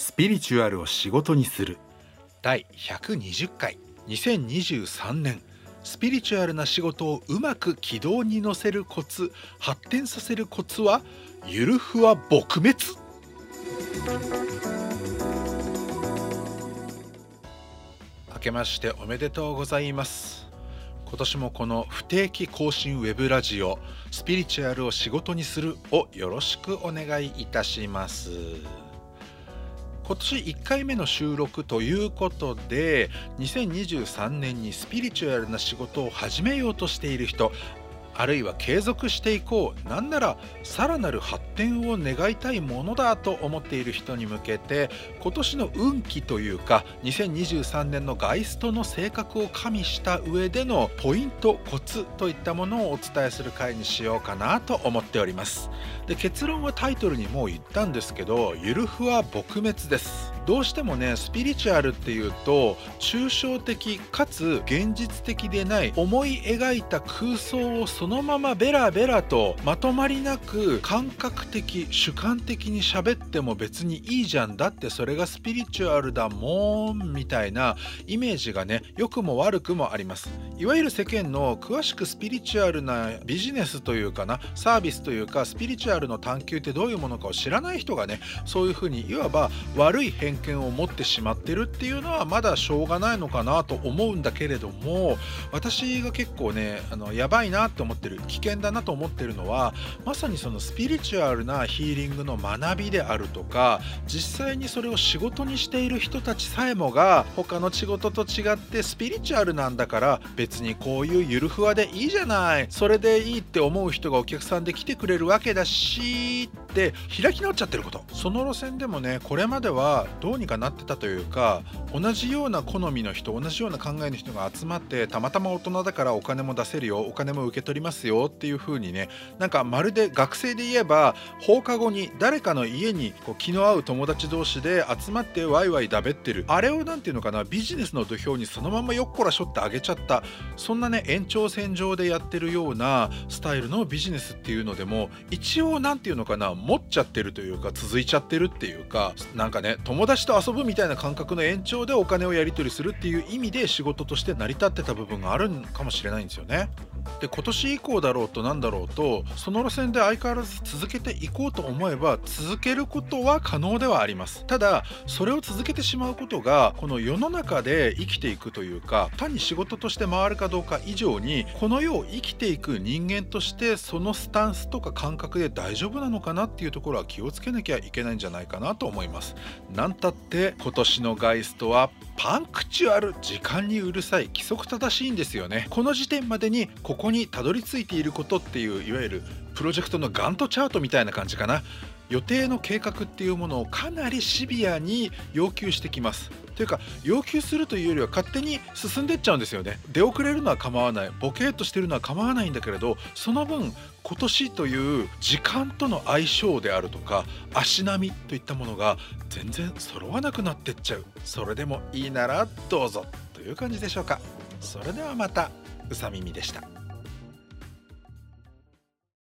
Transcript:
スピリチュアルを仕事にする。第120回。2023年。スピリチュアルな仕事をうまく軌道に乗せるコツ発展させるコツはゆるふわ撲滅。明けましておめでとうございます。今年もこの不定期更新ウェブラジオスピリチュアルを仕事にするをよろしくお願いいたします。今年1回目の収録ということで2023年にスピリチュアルな仕事を始めようとしている人あるいは継続していこう。なんならさらなる発展を願いたいものだと思っている人に向けて今年の運気というか2023年のガイストの性格を加味した上でのポイントコツといったものをお伝えする回にしようかなと思っております。で結論はタイトルにもう言ったんですけどゆるふは撲滅です。どうしてもねスピリチュアルっていうと抽象的かつ現実的でない思い描いた空想をそのままベラベラとまとまりなく感覚的主観的に喋っても別にいいじゃんだってそれがスピリチュアルだもんみたいなイメージがね良くも悪くもあります。いわゆる世間の詳しくスピリチュアルなビジネスというかなサービスというかスピリチュアルの探求ってどういうものかを知らない人がねそういうふうにいわば悪い偏見を持ってしまってるっていうのはまだしょうがないのかなと思うんだけれども私が結構ねあのやばいなって思ってる危険だなと思ってるのはまさにそのスピリチュアルなヒーリングの学びであるとか実際にそれを仕事にしている人たちさえもが他の仕事と違ってスピリチュアルなんだから別にこういうゆるふわでいいじゃないそれでいいって思う人がお客さんで来てくれるわけだしって開き直っちゃってること。その路線でもねこれまではどうにかなってたというか同じような好みの人同じような考えの人が集まってたまたま大人だからお金も出せるよお金も受け取りますよっていう風にねなんかまるで学生で言えば放課後に誰かの家にこう気の合う友達同士で集まってワイワイだべってる。あれを何て言うのかなビジネスの土俵にそのままよっこらしょってあげちゃった。そんなね延長線上でやってるようなスタイルのビジネスっていうのでも一応何て言うのかな持っちゃってるというか続いちゃってるっていうかなんかね友達と遊ぶみたいな感覚の延長でお金をやり取りするっていう意味で仕事として成り立ってた部分があるんかもしれないんですよね。で今年以降だろうと何だろうとその路線で相変わらず続けていこうと思えば続けることは可能ではあります。ただそれを続けてしまうことがこの世の中で生きていくというか単に仕事として回るかどうか以上にこの世を生きていく人間としてそのスタンスとか感覚で大丈夫なのかなっていうところは気をつけなきゃいけないんじゃないかなと思います。なんたって今年のガイストはパンクチュアル時間にうるさい規則正しいんですよね。この時点までにここにたどり着いていることっていういわゆるプロジェクトのガントチャートみたいな感じかな。予定の計画っていうものをかなりシビアに要求してきます。というか要求するというよりは勝手に進んでっちゃうんですよね。出遅れるのは構わない。ボケーっとしてるのは構わないんだけれどその分今年という時間との相性であるとか足並みといったものが全然揃わなくなってっちゃう。それでもいいならどうぞ。という感じでしょうか。それではまたうさ耳でした。